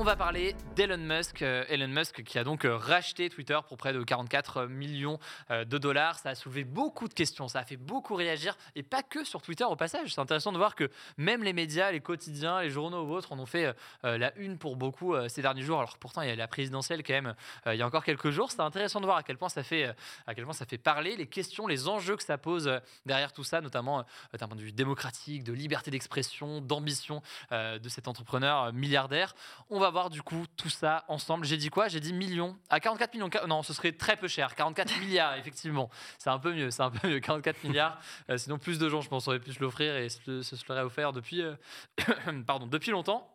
On va parler d'Elon Musk. Euh, Elon Musk qui a donc euh, racheté Twitter pour près de 44 millions euh, de dollars. Ça a soulevé beaucoup de questions, ça a fait beaucoup réagir et pas que sur Twitter au passage. C'est intéressant de voir que même les médias, les quotidiens, les journaux ou autres en ont fait la une pour beaucoup ces derniers jours. Alors pourtant il y a la présidentielle quand même il y a encore quelques jours. C'est intéressant de voir à quel point ça fait à quel point ça fait parler les questions, les enjeux que ça pose derrière tout ça, notamment d'un point de vue démocratique, de liberté d'expression, d'ambition de cet entrepreneur milliardaire. On va voir du coup tout ça ensemble. J'ai dit quoi? J'ai dit millions. À 44 millions. Non, ce serait très peu cher. 44 milliards, effectivement. C'est un peu mieux. C'est un peu mieux. 44 milliards. Euh, sinon, plus de gens, je pense, auraient pu se l'offrir et se serait offert depuis, euh, pardon, depuis longtemps.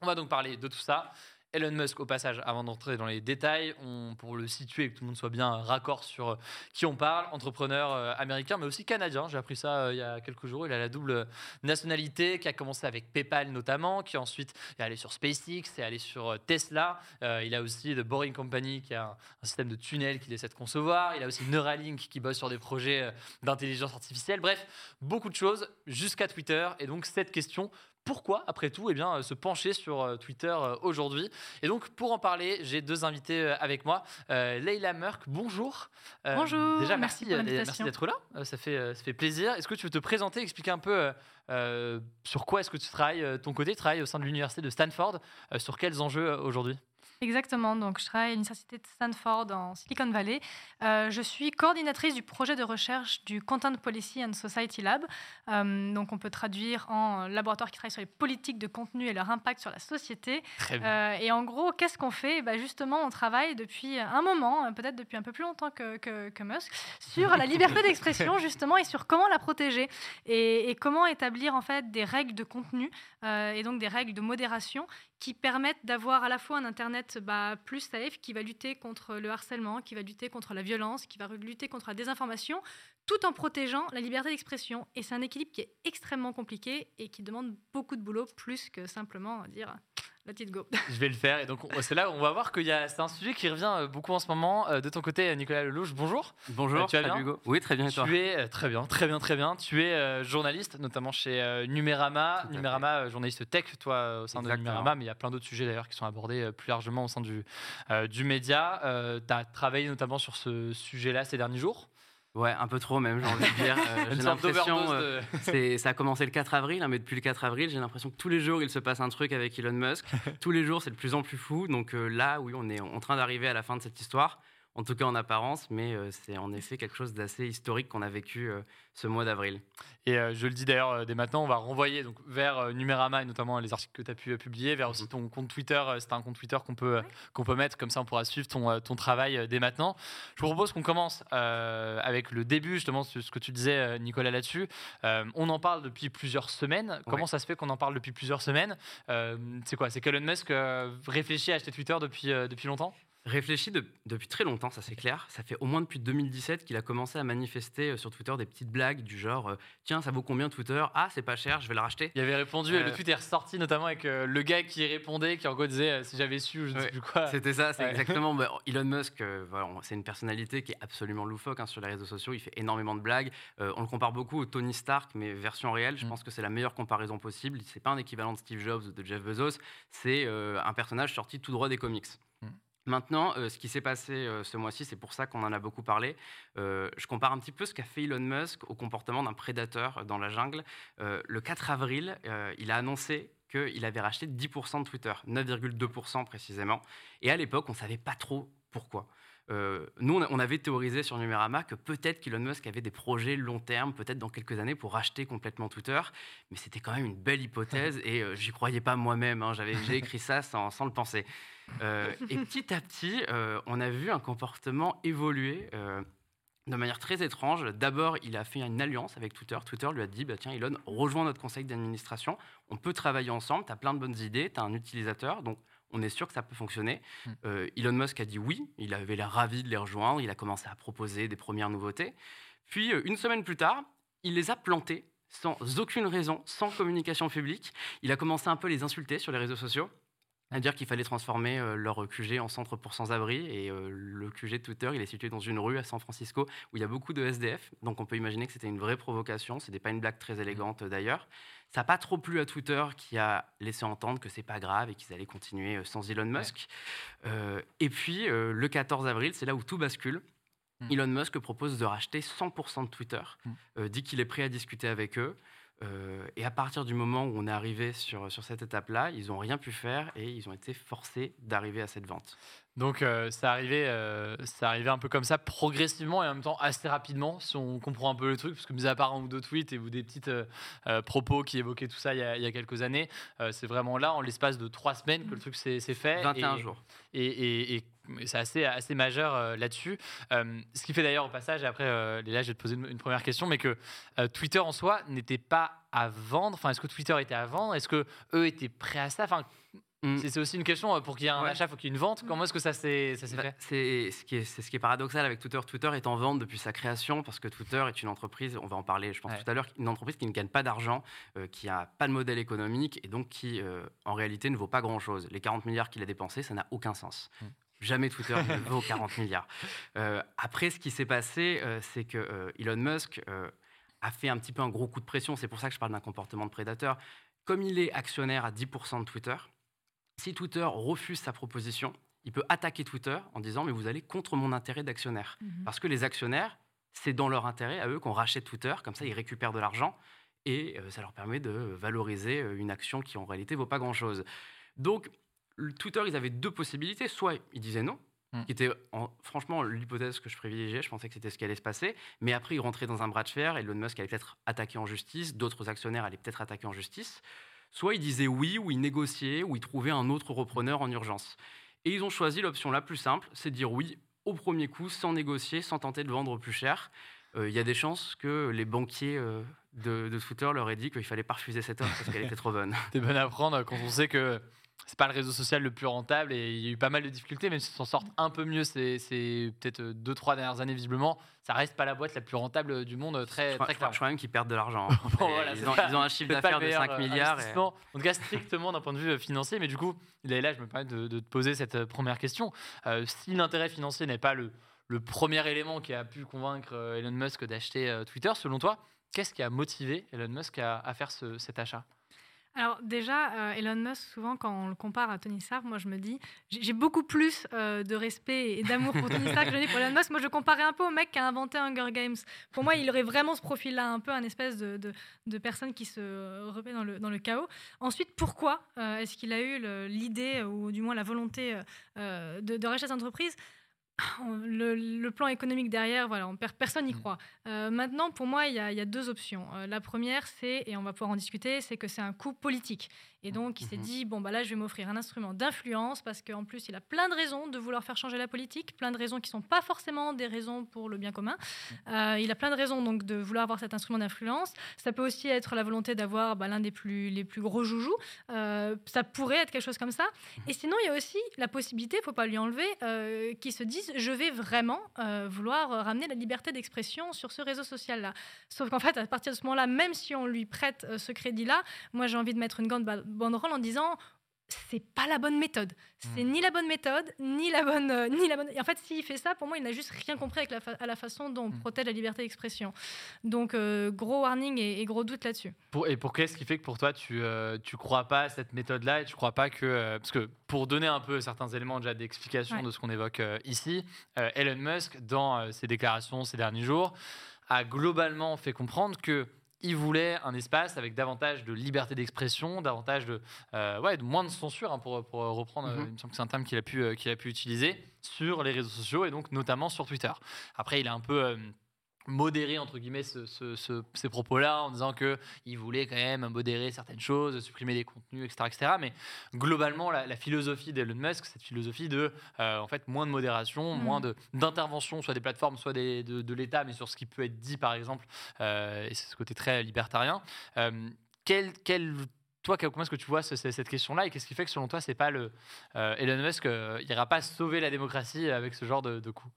On va donc parler de tout ça. Elon Musk, au passage, avant d'entrer dans les détails, pour le situer et que tout le monde soit bien raccord sur euh, qui on parle, entrepreneur euh, américain, mais aussi canadien. J'ai appris ça euh, il y a quelques jours. Il a la double nationalité, qui a commencé avec PayPal notamment, qui ensuite est allé sur SpaceX, est allé sur Tesla. il a aussi The Boring Company, qui a un, un, système de tunnel qu'il essaie de concevoir. Il a aussi Neuralink, qui bosse sur des projets d'intelligence artificielle. Bref, beaucoup de choses jusqu'à Twitter. Et donc, cette question pourquoi, après tout, eh bien, euh, se pencher sur euh, Twitter euh, aujourd'hui. Et donc, pour en parler, j'ai deux invités avec moi. Leila Merck, bonjour. bonjour. Déjà, merci, merci d'être là. ça, fait, ça fait plaisir. Est-ce que tu veux te présenter, expliquer un peu sur quoi est-ce que tu travailles, ton côté, tu travailles au sein de l'université de Stanford. sur quels enjeux aujourd'hui? Exactement. Donc, je travaille à l'université de Stanford en Silicon Valley. Euh, je suis coordinatrice du projet de recherche du Content Policy and Society Lab. Euh, donc, on peut traduire en laboratoire qui travaille sur les politiques de contenu et leur impact sur la société. Euh, et en gros, qu'est-ce qu'on fait? Bah, Justement, on travaille depuis un moment, peut-être depuis un peu plus longtemps que, que, Musk, sur la liberté d'expression, justement, et sur comment la protéger et, et, comment établir en fait des règles de contenu et donc des règles de modération qui permettent d'avoir à la fois un Internet bah, plus safe, qui va lutter contre le harcèlement, qui va lutter contre la violence, qui va lutter contre la désinformation, tout en protégeant la liberté d'expression. Et c'est un équilibre qui est extrêmement compliqué et qui demande beaucoup de boulot, plus que simplement dire Let it go. Je vais le faire. Et donc, c'est là où on va voir que c'est un sujet qui revient euh, beaucoup en ce moment. Euh, de ton côté, Nicolas Lelouch, bonjour. Bonjour. Euh, tu vas bien Hugo Oui, très bien. Et toi tu es très bien, très bien, très bien. Tu es journaliste, notamment chez Numérama. Numérama, journaliste tech, toi, au sein de Numérama, mais il y a plein d'autres sujets d'ailleurs qui sont abordés plus largement au sein du, du média. tu as travaillé notamment sur ce sujet-là ces derniers jours. Ouais, un peu trop même, j'ai envie de dire. Euh, j'ai l'impression, euh, ça a commencé le 4 avril, hein, mais depuis le 4 avril, j'ai l'impression que tous les jours, il se passe un truc avec Elon Musk. tous les jours, c'est de plus en plus fou. Donc euh, là, oui, on est en train d'arriver à la fin de cette histoire en tout cas en apparence, mais euh, c'est en effet quelque chose d'assez historique qu'on a vécu euh, ce mois d'avril. Et euh, je le dis d'ailleurs dès maintenant, on va renvoyer donc, vers Numérama et notamment les articles que tu as pu publier, vers aussi mhm. ton compte Twitter. c'est un compte Twitter qu'on peut, qu'on peut mettre, comme ça on pourra suivre ton, ton travail dès maintenant. Je vous propose qu'on commence avec le début, justement, ce que tu disais, Nicolas, là-dessus. on en parle depuis plusieurs semaines. Comment ça se fait qu'on en parle depuis plusieurs semaines? C'est quoi? C'est qu'Elon Musk réfléchit à acheter Twitter depuis, depuis longtemps? Réfléchit depuis très longtemps, ça c'est clair. Ça fait au moins depuis 2017 qu'il a commencé à manifester euh, sur Twitter des petites blagues du genre euh, Tiens, ça vaut combien Twitter Ah, c'est pas cher, je vais le racheter. Il avait répondu, et le tweet est ressorti notamment avec le gars qui répondait, qui en gros disait Si j'avais su, je ne sais plus quoi. C'était ça, c'est exactement. Bah, Elon Musk, voilà, c'est une personnalité qui est absolument loufoque hein, sur les réseaux sociaux. Il fait énormément de blagues. on le compare beaucoup au Tony Stark, mais version réelle. Je mm. pense que c'est la meilleure comparaison possible. C'est pas un équivalent de Steve Jobs ou de Jeff Bezos. C'est un personnage sorti tout droit des comics. Maintenant, euh, ce qui s'est passé euh, ce mois-ci, c'est pour ça qu'on en a beaucoup parlé. Euh, je compare un petit peu ce qu'a fait Elon Musk au comportement d'un prédateur dans la jungle. le 4 avril, il a annoncé qu'il avait racheté 10% de Twitter, 9,2% précisément. Et à l'époque, on ne savait pas trop pourquoi. Euh, nous, on avait théorisé sur Numérama que peut-être qu'Elon Musk avait des projets long terme, peut-être dans quelques années, pour racheter complètement Twitter. Mais c'était quand même une belle hypothèse et euh, j'y croyais pas moi-même. Hein. J'avais, j'ai écrit ça sans, sans le penser. Euh, et petit à petit, on a vu un comportement évoluer de manière très étrange. D'abord, il a fait une alliance avec Twitter. Twitter lui a dit bah, Tiens, Elon, rejoins notre conseil d'administration. On peut travailler ensemble. Tu as plein de bonnes idées. Tu as un utilisateur. Donc, on est sûr que ça peut fonctionner. Hmm. Euh, Elon Musk a dit oui, il avait l'air ravi de les rejoindre, il a commencé à proposer des premières nouveautés. Puis, euh, une semaine plus tard, il les a plantés sans aucune raison, sans communication publique. Il a commencé un peu à les insulter sur les réseaux sociaux à dire qu'il fallait transformer euh, leur QG en centre pour sans-abri. Et le QG de Twitter, il est situé dans une rue à San Francisco où il y a beaucoup de SDF. Donc on peut imaginer que c'était une vraie provocation. Ce n'était pas une blague très élégante d'ailleurs. Ça n'a pas trop plu à Twitter qui a laissé entendre que c'est pas grave et qu'ils allaient continuer euh, sans Elon Musk. Euh, et puis euh, le 14 avril, c'est là où tout bascule. Hmm. Elon Musk propose de racheter 100% de Twitter, hmm. dit qu'il est prêt à discuter avec eux. Et à partir du moment où on est arrivé sur, sur cette étape-là, ils n'ont rien pu faire et ils ont été forcés d'arriver à cette vente. Donc euh, ça, arrivait, euh, ça arrivait un peu comme ça, progressivement et en même temps assez rapidement, si on comprend un peu le truc, parce que mis à part un ou deux tweets et ou des petites euh, propos qui évoquaient tout ça il y a, quelques années, c'est vraiment là, en l'espace de trois semaines, que le truc s'est fait. 21 jours. Et, c'est assez, assez majeur là-dessus. ce qui fait d'ailleurs au passage, et après Léla, je vais te poser une, première question, mais que Twitter en soi n'était pas à vendre. Enfin, est-ce que Twitter était à vendre? Est-ce que eux étaient prêts à ça? Enfin, Mm. C'est aussi une question, euh, pour qu'il y ait un achat, il faut qu'il y ait une vente. Comment est-ce que ça s'est bah, fait? C'est ce, qui est, ce qui est paradoxal avec Twitter. Twitter est en vente depuis sa création parce que Twitter est une entreprise, on va en parler je pense tout à l'heure, une entreprise qui ne gagne pas d'argent, euh, qui n'a pas de modèle économique et donc qui euh, en réalité ne vaut pas grand-chose. Les 40 milliards qu'il a dépensés, ça n'a aucun sens. Mm. Jamais Twitter ne vaut 40 milliards. après, ce qui s'est passé, c'est que Elon Musk a fait un petit peu un gros coup de pression. C'est pour ça que je parle d'un comportement de prédateur. Comme il est actionnaire à 10% de Twitter, si Twitter refuse sa proposition, il peut attaquer Twitter en disant mais vous allez contre mon intérêt d'actionnaire. Mhm. Parce que les actionnaires, c'est dans leur intérêt à eux qu'on rachète Twitter, comme ça ils récupèrent de l'argent et euh, ça leur permet de valoriser euh, une action qui en réalité vaut pas grand-chose. Donc Twitter, ils avaient deux possibilités. Soit ils disaient non, mm. qui était franchement l'hypothèse que je privilégiais, je pensais que c'était ce qui allait se passer, mais après ils rentraient dans un bras de fer, et Elon Musk allait peut-être attaquer en justice, d'autres actionnaires allaient peut-être attaquer en justice. Soit ils disaient oui, ou ils négociaient, ou ils trouvaient un autre repreneur en urgence. Et ils ont choisi l'option la plus simple, c'est dire oui au premier coup, sans négocier, sans tenter de vendre plus cher. Euh, il y a des chances que les banquiers euh, de, de, Twitter leur aient dit qu'il fallait pas refuser cette offre parce qu'elle était trop bonne. C'est bon à prendre quand on sait que c'est pas le réseau social le plus rentable et il y a eu pas mal de difficultés, même s'ils s'en sortent un peu mieux ces, peut-être deux, trois dernières années visiblement, ça reste pas la boîte la plus rentable du monde, très, je très clair. Je crois même qu'ils perdent de l'argent. Ils, ont, un chiffre d'affaires de 5 milliards. En tout cas, strictement d'un point de vue financier. Mais du coup, là, je me permets de, te poser cette euh, première question. Euh, si l'intérêt financier n'est pas le, le, premier élément qui a pu convaincre euh, Elon Musk d'acheter Twitter, selon toi, qu'est-ce qui a motivé Elon Musk à, à faire ce, cet achat? Alors déjà, euh, Elon Musk, souvent quand on le compare à Tony Stark, moi je me dis, j'ai beaucoup plus euh, de respect et d'amour pour Tony Stark que je pour Elon Musk. Moi je comparais un peu au mec qui a inventé Hunger Games. Pour moi, il aurait vraiment ce profil-là, un peu un espèce de, de, personne qui se remet dans le, dans le chaos. Ensuite, pourquoi euh, est-ce qu'il a eu l'idée, ou du moins la volonté de, de racheter cette entreprise le, plan économique derrière, voilà, personne n'y mm. croit. Euh, maintenant, pour moi, il y, a deux options. Euh, la première, c'est, et on va pouvoir en discuter, c'est que c'est un coup politique. Et donc, il s'est mhm. dit, bon, bah là, je vais m'offrir un instrument d'influence parce qu'en plus, il a plein de raisons de vouloir faire changer la politique, plein de raisons qui ne sont pas forcément des raisons pour le bien commun. Mhm. Euh, il a plein de raisons donc de vouloir avoir cet instrument d'influence. Ça peut aussi être la volonté d'avoir bah, l'un des plus, les plus gros joujoux. Euh, ça pourrait être quelque chose comme ça. Mhm. Et sinon, il y a aussi la possibilité, il ne faut pas lui enlever, euh, qui se disent, je vais vraiment vouloir ramener la liberté d'expression sur ce réseau social-là. Sauf qu'en fait, à partir de ce moment-là, même si on lui prête ce crédit-là, moi j'ai envie de mettre une grande banderole en disant c'est pas la bonne méthode. C'est hmm. ni la bonne méthode, ni la bonne, euh, ni la bonne. en fait, s'il fait ça, pour moi, il n'a juste rien compris avec la à la façon dont on hmm. protège la liberté d'expression. Donc, euh, gros warning et, gros doute là-dessus. Pour, et pour qu'est-ce qui fait que pour toi, tu, euh, tu crois pas à cette méthode-là et tu crois pas que. parce que pour donner un peu certains éléments déjà d'explication de ce qu'on évoque ici, Elon Musk, dans ses déclarations ces derniers jours, a globalement fait comprendre que il voulait un espace avec davantage de liberté d'expression, davantage de, euh, ouais, de moins de censure, hein, pour, reprendre, mhm. il me semble que c'est un terme qu'il a, pu, euh, a pu utiliser, sur les réseaux sociaux et donc notamment sur Twitter. Après, il a un peu euh, modérer entre guillemets ces propos-là en disant que il voulait quand même modérer certaines choses, supprimer des contenus, etc., etc. Mais globalement, la, philosophie d'Elon Musk, cette philosophie de euh, en fait moins de modération, mm. moins d'intervention, soit des plateformes, soit des, de, l'État, mais sur ce qui peut être dit, par exemple, euh, et c'est ce côté très libertarien. Euh, quel, quel toi, comment est-ce que tu vois cette question-là et qu'est-ce qui fait que selon toi, c'est pas le Elon Musk n'ira pas sauver la démocratie avec ce genre de, de coup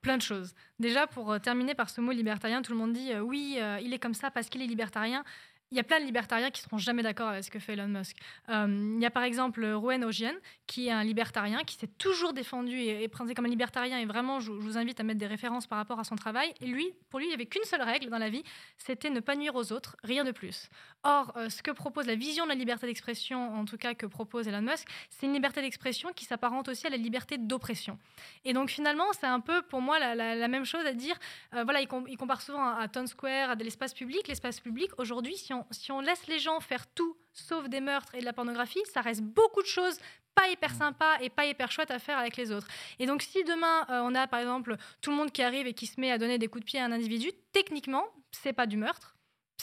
Plein de choses. Déjà, pour euh, terminer par ce mot libertarien, tout le monde dit euh, oui, euh, il est comme ça parce qu'il est libertarien il y a plein de libertariens qui seront jamais d'accord avec ce que fait Elon Musk. Euh, il y a par exemple Rowan Ojian, qui est un libertarien, qui s'est toujours défendu et, présenté comme un libertarien. Et vraiment, je, vous invite à mettre des références par rapport à son travail. Et lui, pour lui, il n'y avait qu'une seule règle dans la vie, c'était ne pas nuire aux autres, rien de plus. Or, euh, ce que propose la vision de la liberté d'expression, en tout cas que propose Elon Musk, c'est une liberté d'expression qui s'apparente aussi à la liberté d'oppression. Et donc finalement, c'est un peu pour moi la, même chose à dire. Euh, voilà, il, il, compare souvent à, à Town Square, à l'espace public. L'espace public, aujourd'hui, si on si on laisse les gens faire tout sauf des meurtres et de la pornographie, ça reste beaucoup de choses pas hyper sympas et pas hyper chouettes à faire avec les autres. Et donc si demain euh, on a par exemple tout le monde qui arrive et qui se met à donner des coups de pied à un individu, techniquement, c'est pas du meurtre,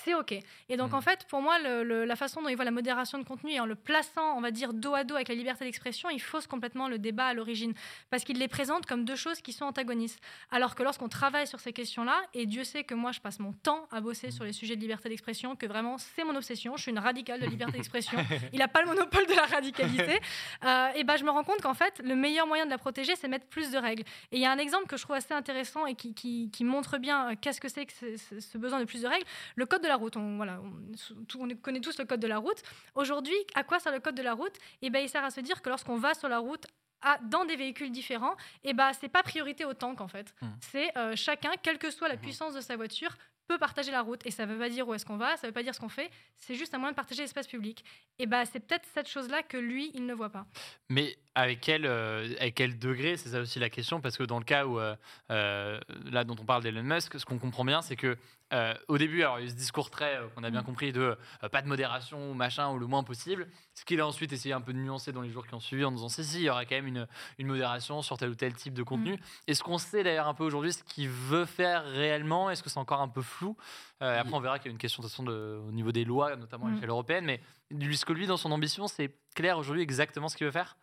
c'est OK. Et donc, mm. en fait, pour moi, la façon dont il voit la modération de contenu et en le plaçant, on va dire, dos à dos avec la liberté d'expression, il fausse complètement le débat à l'origine. Parce qu'il les présente comme deux choses qui sont antagonistes. Alors que lorsqu'on travaille sur ces questions-là, et Dieu sait que moi, je passe mon temps à bosser sur les sujets de liberté d'expression, que vraiment, c'est mon obsession. Je suis une radicale de liberté d'expression. il n'a pas le monopole de la radicalité. Euh, et ben, je me rends compte qu'en fait, le meilleur moyen de la protéger, c'est mettre plus de règles. Et il y a un exemple que je trouve assez intéressant et qui, montre bien euh, qu'est-ce que c'est que ce besoin de plus de règles. Le code de la route. On, voilà, on, connaît tous le code de la route. Aujourd'hui, à quoi sert le code de la route? Eh ben, il sert à se dire que lorsqu'on va sur la route à, dans des véhicules différents, et eh ben, c'est pas priorité au tank en fait. Mmh. C'est euh, chacun, quelle que soit la mmh. puissance de sa voiture, peut partager la route. Et ça ne veut pas dire où est-ce qu'on va, ça ne veut pas dire ce qu'on fait, c'est juste un moyen de partager l'espace public. Et bah, c'est peut-être cette chose-là que lui, il ne voit pas. Mais avec quel, euh, avec quel degré C'est ça aussi la question, parce que dans le cas où, euh, euh, là, dont on parle d'Elon Musk, ce qu'on comprend bien, c'est que au début, alors, il y a eu ce discours très, qu'on a bien mm. compris, de pas de modération ou machin, ou le moins possible. Ce qu'il a ensuite essayé un peu de nuancer dans les jours qui ont suivi en disant si, si, il y aura quand même une, une modération sur tel ou tel type de contenu. Mm. Est-ce qu'on sait d'ailleurs un peu aujourd'hui ce qu'il veut faire réellement? Est-ce que c'est encore un peu flou? Après, on verra qu'il y a une question de, façon, de, au niveau des lois, notamment à mm. l'échelle européenne, mais lui, ce que lui, dans son ambition, c'est clair aujourd'hui exactement ce qu'il veut faire?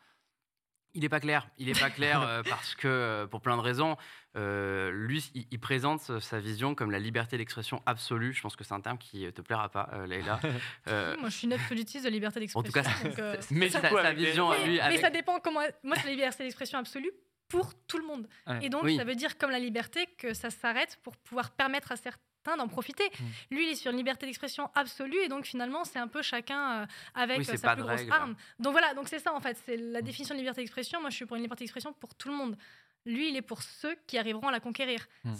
Il n'est pas clair. Il n'est pas clair euh, parce que, euh, pour plein de raisons, euh, lui, il, présente sa vision comme la liberté d'expression absolue. Je pense que c'est un terme qui te plaira pas, Leïla. Moi, je suis une absolutiste de liberté d'expression. En tout cas, mais sa, sa vision mais, lui. Mais ça dépend comment. Moi, c'est la liberté d'expression absolue pour tout le monde. Et donc, ça veut dire, comme la liberté, que ça s'arrête pour pouvoir permettre à certains d'en profiter. Mm. Lui, il est sur une liberté d'expression absolue et donc finalement, c'est un peu chacun euh, avec sa plus grosse arme. Donc voilà, donc c'est ça en fait, c'est la définition de liberté d'expression. Moi, je suis pour une liberté d'expression pour tout le monde. Lui, il est pour ceux qui arriveront à la conquérir. Hmm.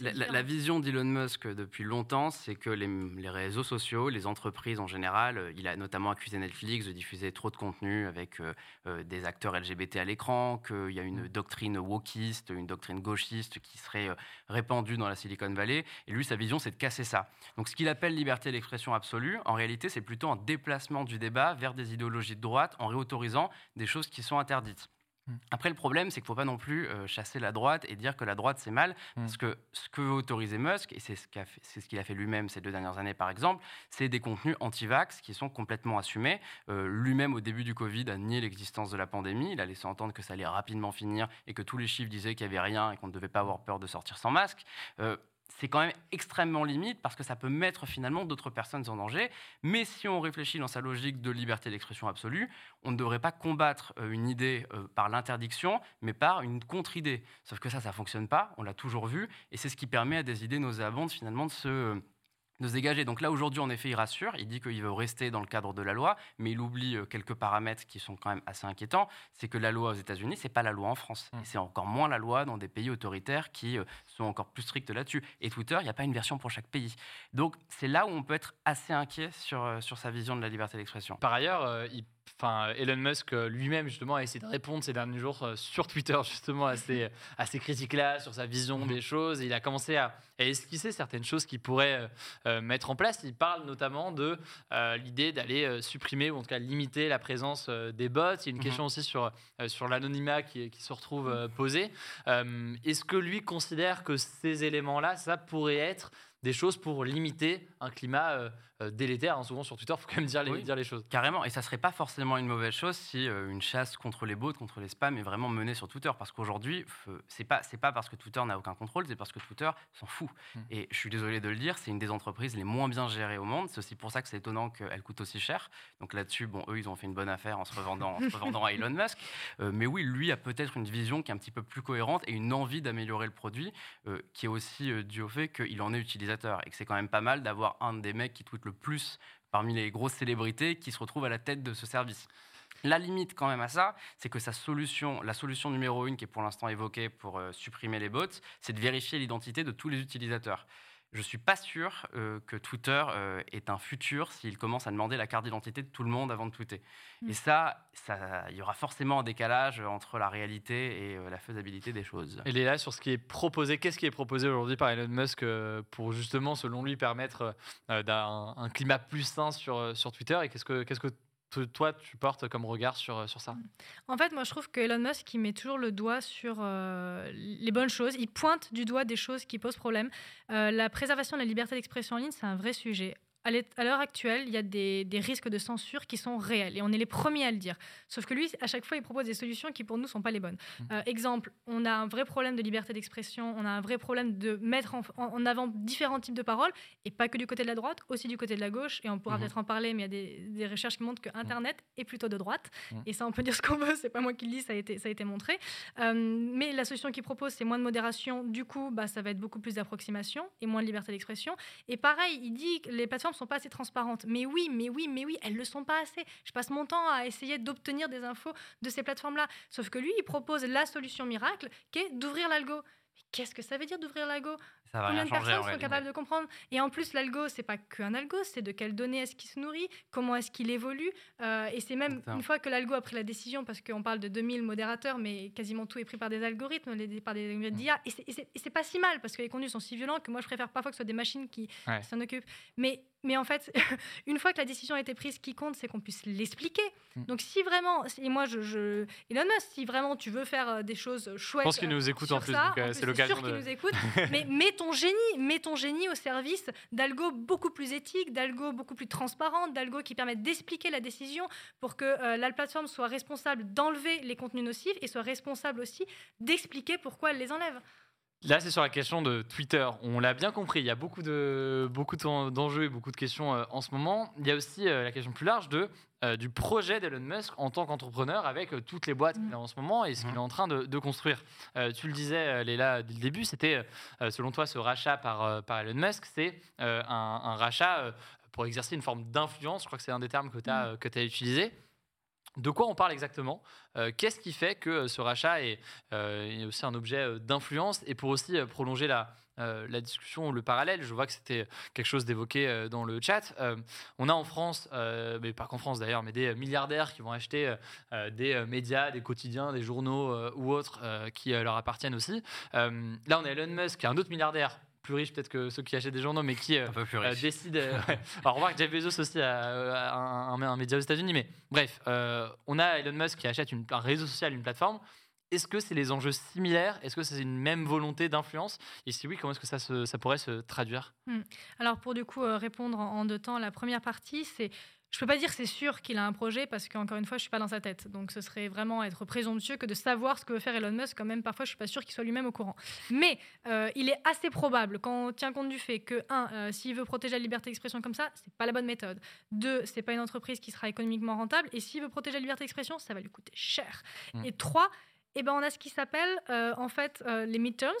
la, vision d'Elon Musk depuis longtemps, c'est que les, réseaux sociaux, les entreprises en général, euh, il a notamment accusé Netflix de diffuser trop de contenu avec euh, euh, des acteurs LGBT à l'écran, qu'il y a une hmm. doctrine wokiste, une doctrine gauchiste qui serait répandue dans la Silicon Valley. Et lui, sa vision, c'est de casser ça. Donc, ce qu'il appelle liberté d'expression absolue, en réalité, c'est plutôt un déplacement du débat vers des idéologies de droite en réautorisant des choses qui sont interdites. Mm. Après, le problème, c'est qu'il ne faut pas non plus euh, chasser la droite et dire que la droite, c'est mal. Mm. Parce que ce que veut autoriser Musk, et c'est ce qu'il a fait, fait lui-même ces deux dernières années, par exemple, c'est des contenus anti-vax qui sont complètement assumés. Euh, lui-même, au début du Covid, a nié l'existence de la pandémie. Il a laissé entendre que ça allait rapidement finir et que tous les chiffres disaient qu'il n'y avait rien et qu'on ne devait pas avoir peur de sortir sans masque. Euh, c'est quand même extrêmement limite parce que ça peut mettre finalement d'autres personnes en danger. Mais si on réfléchit dans sa logique de liberté d'expression absolue, on ne devrait pas combattre euh, une idée euh, par l'interdiction, mais par une contre-idée. Sauf que ça, ça fonctionne pas, on l'a toujours vu, et c'est ce qui permet à des idées nauséabondes finalement de se de se dégager. Donc là, aujourd'hui, en effet, il rassure. Il dit qu'il veut rester dans le cadre de la loi, mais il oublie euh, quelques paramètres qui sont quand même assez inquiétants. C'est que la loi aux États-Unis, c'est pas la loi en France. Mmh. Et c'est encore moins la loi dans des pays autoritaires qui euh, sont encore plus stricts là-dessus. Et Twitter, il n'y a pas une version pour chaque pays. Donc c'est là où on peut être assez inquiet sur, euh, sur sa vision de la liberté d'expression. Par ailleurs, il enfin, Elon Musk euh, lui-même justement a essayé de répondre ces derniers jours euh, sur Twitter justement à ces, à ces critiques-là, sur sa vision mhm. des choses. il a commencé à, esquisser certaines choses qu'il pourrait euh, mettre en place. Il parle notamment de l'idée d'aller supprimer ou en tout cas limiter la présence des bots. Il y a une mhm. question aussi sur, sur l'anonymat qui, qui, se retrouve posée. Est-ce que lui considère que ces éléments-là, ça pourrait être des choses pour limiter un climat euh, délétère. Hein, souvent sur Twitter, il faut quand même dire les, dire les choses. Carrément. Et ça serait pas forcément une mauvaise chose si euh, une chasse contre les bots, contre les spams est vraiment menée sur Twitter. Parce qu'aujourd'hui, c'est pas, c'est pas parce que Twitter n'a aucun contrôle, c'est parce que Twitter s'en fout. Hmm. Et je suis désolé de le dire, c'est une des entreprises les moins bien gérées au monde. C'est aussi pour ça que c'est étonnant qu'elle coûte aussi cher. Donc là-dessus, bon, eux, ils ont fait une bonne affaire en se revendant, en se revendant à Elon Musk. Euh, mais oui, lui a peut-être une vision qui est un petit peu plus cohérente et une envie d'améliorer le produit, qui est aussi dû au fait qu'il en est utilisateur et que c'est quand même pas mal d'avoir un des mecs qui tweet le plus parmi les grosses célébrités qui se retrouvent à la tête de ce service. La limite quand même à ça, c'est que sa solution, la solution numéro une qui est pour l'instant évoquée pour euh, supprimer les bots, c'est de vérifier l'identité de tous les utilisateurs je ne suis pas sûr euh, que Twitter euh, est un futur s'il commence à demander la carte d'identité de tout le monde avant de tweeter. Et mm. ça, il y aura forcément un décalage entre la réalité et euh, la faisabilité des choses. Et là sur ce qui est proposé. Qu'est-ce qui est proposé aujourd'hui par Elon Musk pour justement, selon lui, permettre d'un un climat plus sain sur, sur Twitter Et qu'est-ce que, qu'est-ce que toi, tu portes comme regard sur, euh, ça? En fait, moi, je trouve que Elon Musk, il met toujours le doigt sur euh, les bonnes choses. Il pointe du doigt des choses qui posent problème. Euh, la préservation de la liberté d'expression en ligne, c'est un vrai sujet à l'heure actuelle, il y a des, risques de censure qui sont réels et on est les premiers à le dire. Sauf que lui, à chaque fois, il propose des solutions qui pour nous sont pas les bonnes. Mmh. Euh, exemple, on a un vrai problème de liberté d'expression, on a un vrai problème de mettre en, avant différents types de paroles et pas que du côté de la droite, aussi du côté de la gauche. Et on pourra mmh. peut-être en parler, mais il y a des, recherches qui montrent que Internet est plutôt de droite. Mmh. Et ça, on peut dire ce qu'on veut, c'est pas moi qui le dis, ça a été, ça a été montré. Euh, mais la solution qu'il propose, c'est moins de modération. Du coup, bah, ça va être beaucoup plus d'approximation et moins de liberté d'expression. Et pareil, il dit que les plateformes sont pas assez transparentes. Mais oui, mais oui, mais oui, elles ne le sont pas assez. Je passe mon temps à essayer d'obtenir des infos de ces plateformes-là. Sauf que lui, il propose la solution miracle qui est d'ouvrir l'algo. Qu'est-ce que ça veut dire d'ouvrir l'algo? Combien de personnes sont capables de comprendre? Et en plus, l'algo, c'est pas qu'un algo, c'est de quelles données est-ce qu'il se nourrit, comment est-ce qu'il évolue. Euh, et c'est même une fois que l'algo a pris la décision, parce qu'on parle de 2000 modérateurs, mais quasiment tout est pris par des algorithmes, par des algorithmes d'IA. Et c'est pas si mal, parce que les contenus sont si violents que moi, je préfère parfois que ce soit des machines qui s'en occupent. Mais mais en fait, une fois que la décision a été prise, ce qui compte, c'est qu'on puisse l'expliquer. Mm. Donc, si vraiment, et moi, je, je, Elon Musk, si vraiment tu veux faire euh, des choses chouettes. Je pense qu'il nous écoute en plus, euh, c'est l'occasion. De... nous écoute. mais mets ton génie, mets ton génie au service d'algo beaucoup plus éthique, d'algo beaucoup plus transparente, d'algo qui permettent d'expliquer la décision pour que euh, la plateforme soit responsable d'enlever les contenus nocifs et soit responsable aussi d'expliquer pourquoi elle les enlève. Là, c'est sur la question de Twitter. On l'a bien compris, il y a beaucoup de beaucoup d'enjeux et beaucoup de questions euh, en ce moment. Il y a aussi euh, la question plus large de euh, du projet d'Elon Musk en tant qu'entrepreneur avec toutes les boîtes qu'il a en ce moment et ce qu'il est en train de, construire. tu le disais, Léla, dès le début, c'était, selon toi, ce rachat par, par Elon Musk, c'est un, un, rachat pour exercer une forme d'influence. Je crois que c'est un des termes que tu as, que as utilisé. De quoi on parle exactement? Euh, Qu'est-ce qui fait que euh, ce rachat est, euh, aussi un objet d'influence Et pour aussi prolonger la, la discussion, le parallèle, je vois que c'était quelque chose d'évoqué dans le chat. on a en France, mais pas qu'en France d'ailleurs, mais des milliardaires qui vont acheter des médias, des quotidiens, des journaux ou autres qui leur appartiennent aussi. là, on a Elon Musk, qui est un autre milliardaire plus riches peut-être que ceux qui achètent des journaux, mais qui décident. Alors, on voit que Jeff Bezos aussi a, un, média aux États-Unis, mais bref, on a Elon Musk qui achète un réseau social, une plateforme. Est-ce que c'est les enjeux similaires? Est-ce que c'est une même volonté d'influence? Et si oui, comment est-ce que ça, ça pourrait se traduire? Hmm. Alors pour du coup répondre en deux temps, la première partie, c'est je peux pas dire c'est sûr qu'il a un projet parce qu'encore une fois, je suis pas dans sa tête. Donc ce serait vraiment être présomptueux que de savoir ce que veut faire Elon Musk. Quand même, parfois, je suis pas sûr qu'il soit lui-même au courant. Mais euh, il est assez probable quand on tient compte du fait que un, euh, s'il veut protéger la liberté d'expression comme ça, c'est pas la bonne méthode. Deux, c'est pas une entreprise qui sera économiquement rentable. Et s'il veut protéger la liberté d'expression, ça va lui coûter cher. Mm. Et trois, eh ben, on a ce qui s'appelle euh, en fait les midterms,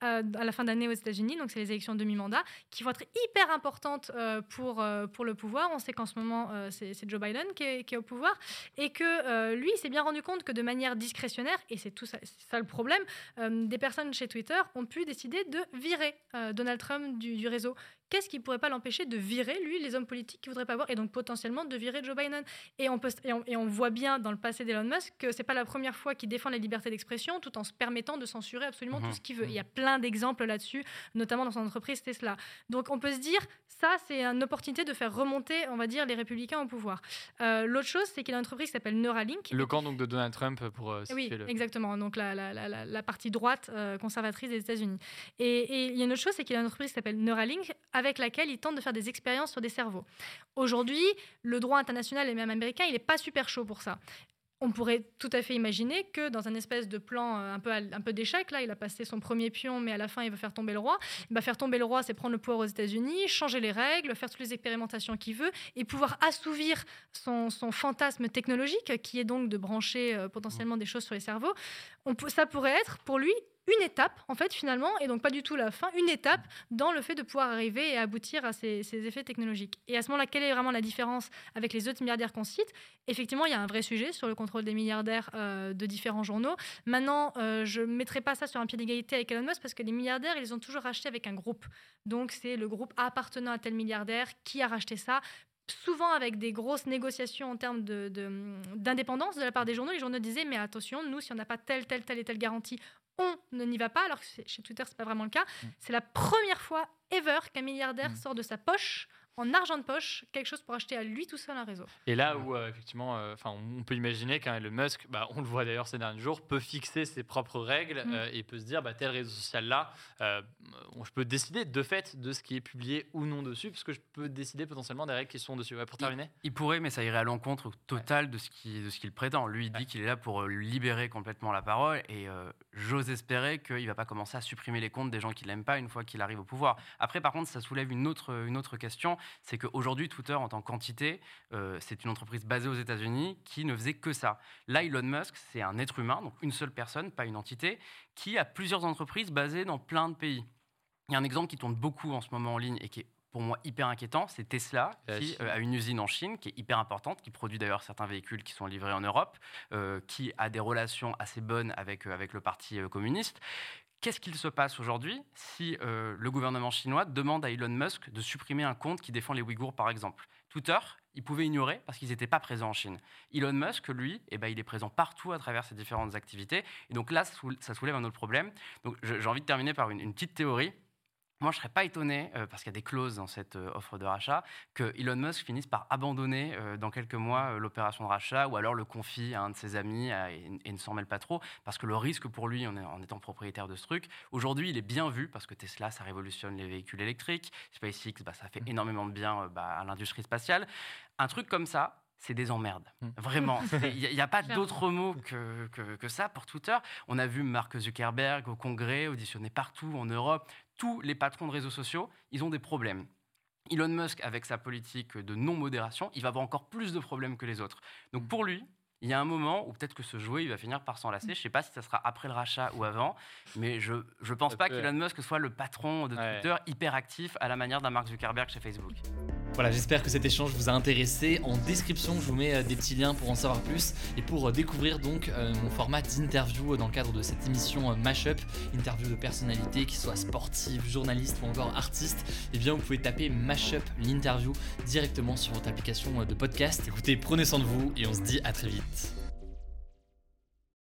à la fin d'année aux États-Unis, donc c'est les élections de demi-mandat, qui vont être hyper importantes euh, pour, euh, pour le pouvoir. On sait qu'en ce moment, euh, c'est Joe Biden qui est, au pouvoir, et que lui, il s'est bien rendu compte que de manière discrétionnaire, et c'est tout ça, le problème, des personnes chez Twitter ont pu décider de virer Donald Trump du réseau qu'est-ce qui pourrait pas l'empêcher de virer, lui, les hommes politiques qu'il voudrait pas voir, et donc potentiellement de virer Joe Biden et on, peut, et on, voit bien dans le passé d'Elon Musk que c'est pas la première fois qu'il défend la liberté d'expression tout en se permettant de censurer absolument tout mhm. ce qu'il veut. Il y a plein d'exemples là-dessus, notamment dans son entreprise Tesla. Donc on peut se dire, ça, c'est une opportunité de faire remonter, on va dire, les républicains au pouvoir. Euh, l'autre chose, c'est qu'il a une entreprise qui s'appelle Neuralink. Le camp donc de Donald Trump pour. Euh, oui, exactement. Donc la, la, la, partie droite euh, conservatrice des États-Unis. Et, et, il y a une autre chose, c'est qu'il a une entreprise qui s'appelle Neuralink avec laquelle il tente de faire des expériences sur des cerveaux. Aujourd'hui, le droit international et même américain, il n'est pas super chaud pour ça. On pourrait tout à fait imaginer que dans un espèce de plan euh, un peu, d'échec, là, il a passé son premier pion, mais à la fin, il veut faire tomber le roi. Bah, faire tomber le roi, c'est prendre le pouvoir aux États-Unis, changer les règles, faire toutes les expérimentations qu'il veut et pouvoir assouvir son, fantasme technologique, qui est donc de brancher euh, potentiellement des choses sur les cerveaux. Ça pourrait être pour lui une étape, en fait, finalement, et donc pas du tout la fin, une étape dans le fait de pouvoir arriver et aboutir à ces, effets technologiques. Et à ce moment-là, quelle est vraiment la différence avec les autres milliardaires qu'on cite? Effectivement, il y a un vrai sujet sur le contrôle des milliardaires euh, de différents journaux. Maintenant, euh, je ne mettrai pas ça sur un pied d'égalité avec Elon Musk parce que les milliardaires, ils ont toujours racheté avec un groupe. Donc, c'est le groupe appartenant à tel milliardaire qui a racheté ça souvent avec des grosses négociations en termes d'indépendance de, de, la part des journaux. Les journaux disaient, mais attention, nous, si on n'a pas telle, telle, telle et telle garantie, on n'y va pas, alors que chez Twitter, c'est pas vraiment le cas. Mm. C'est la première fois ever qu'un milliardaire mm. sort de sa poche en argent de poche quelque chose pour acheter à lui tout seul un réseau. Et là où euh, effectivement, euh, enfin, on peut imaginer qu'un Elon Musk, bah, on le voit d'ailleurs ces derniers jours, peut fixer ses propres règles mm. euh, et peut se dire bah, tel réseau social là, je peux décider de fait de ce qui est publié ou non dessus, parce que je peux décider potentiellement des règles qui sont dessus. pour terminer. Il, pourrait, mais ça irait à l'encontre total de ce qu'il de ce qu'il prétend. Lui, il dit qu'il est là pour libérer complètement la parole et j'ose espérer qu'il ne va pas commencer à supprimer les comptes des gens qui l'aiment pas une fois qu'il arrive au pouvoir. Après, par contre, ça soulève une autre, une autre question c'est qu'aujourd'hui, Twitter, en tant qu'entité, euh, c'est une entreprise basée aux États-Unis qui ne faisait que ça. Là, Elon Musk, c'est un être humain, donc une seule personne, pas une entité, qui a plusieurs entreprises basées dans plein de pays. Il y a un exemple qui tourne beaucoup en ce moment en ligne et qui est pour moi hyper inquiétant, c'est Tesla qui euh, a une usine en Chine qui est hyper importante, qui produit d'ailleurs certains véhicules qui sont livrés en Europe, euh, qui a des relations assez bonnes avec, avec le Parti communiste, Qu'est-ce qu'il se passe aujourd'hui si euh, le gouvernement chinois demande à Elon Musk de supprimer un compte qui défend les Ouïghours, par exemple? Twitter, il pouvait ignorer parce qu'ils n'étaient pas présents en Chine. Elon Musk, lui, eh ben, il est présent partout à travers ses différentes activités. Et donc là, ça soulève un autre problème. Donc j'ai envie de terminer par une petite théorie. Moi, je ne serais pas étonné, euh, parce qu'il y a des clauses dans cette euh, offre de rachat, que Elon Musk finisse par abandonner euh, dans quelques mois l'opération de rachat ou alors le confie à un de ses amis et, ne s'en mêle pas trop, parce que le risque pour lui, en, étant propriétaire de ce truc, aujourd'hui, il est bien vu, parce que Tesla, ça révolutionne les véhicules électriques, SpaceX, bah, ça fait mmh. énormément de bien bah, à l'industrie spatiale. Un truc comme ça, c'est des emmerdes. Mmh. Vraiment. Il n'y a, pas d'autre mot que, que, que, ça pour Twitter. On a vu Mark Zuckerberg au Congrès, auditionné partout en Europe tous les patrons de réseaux sociaux, ils ont des problèmes. Elon Musk, avec sa politique de non-modération, il va avoir encore plus de problèmes que les autres. Donc pour lui, il y a un moment où peut-être que ce jouet, il va finir par s'enlacer. Je ne sais pas si ça sera après le rachat ou avant, mais je ne pense pas qu'Elon Musk soit le patron de Twitter hyper actif à la manière d'un Mark Zuckerberg chez Facebook. Voilà, j'espère que cet échange vous a intéressé. En description, je vous mets euh, des petits liens pour en savoir plus et pour euh, découvrir donc euh, mon format d'interview dans le cadre de cette émission Mashup, interview de personnalités, qui soient sportives, journalistes ou encore artistes. Et eh bien, vous pouvez taper Mashup l'interview directement sur votre application de podcast. Écoutez, prenez soin de vous et on se dit à très vite.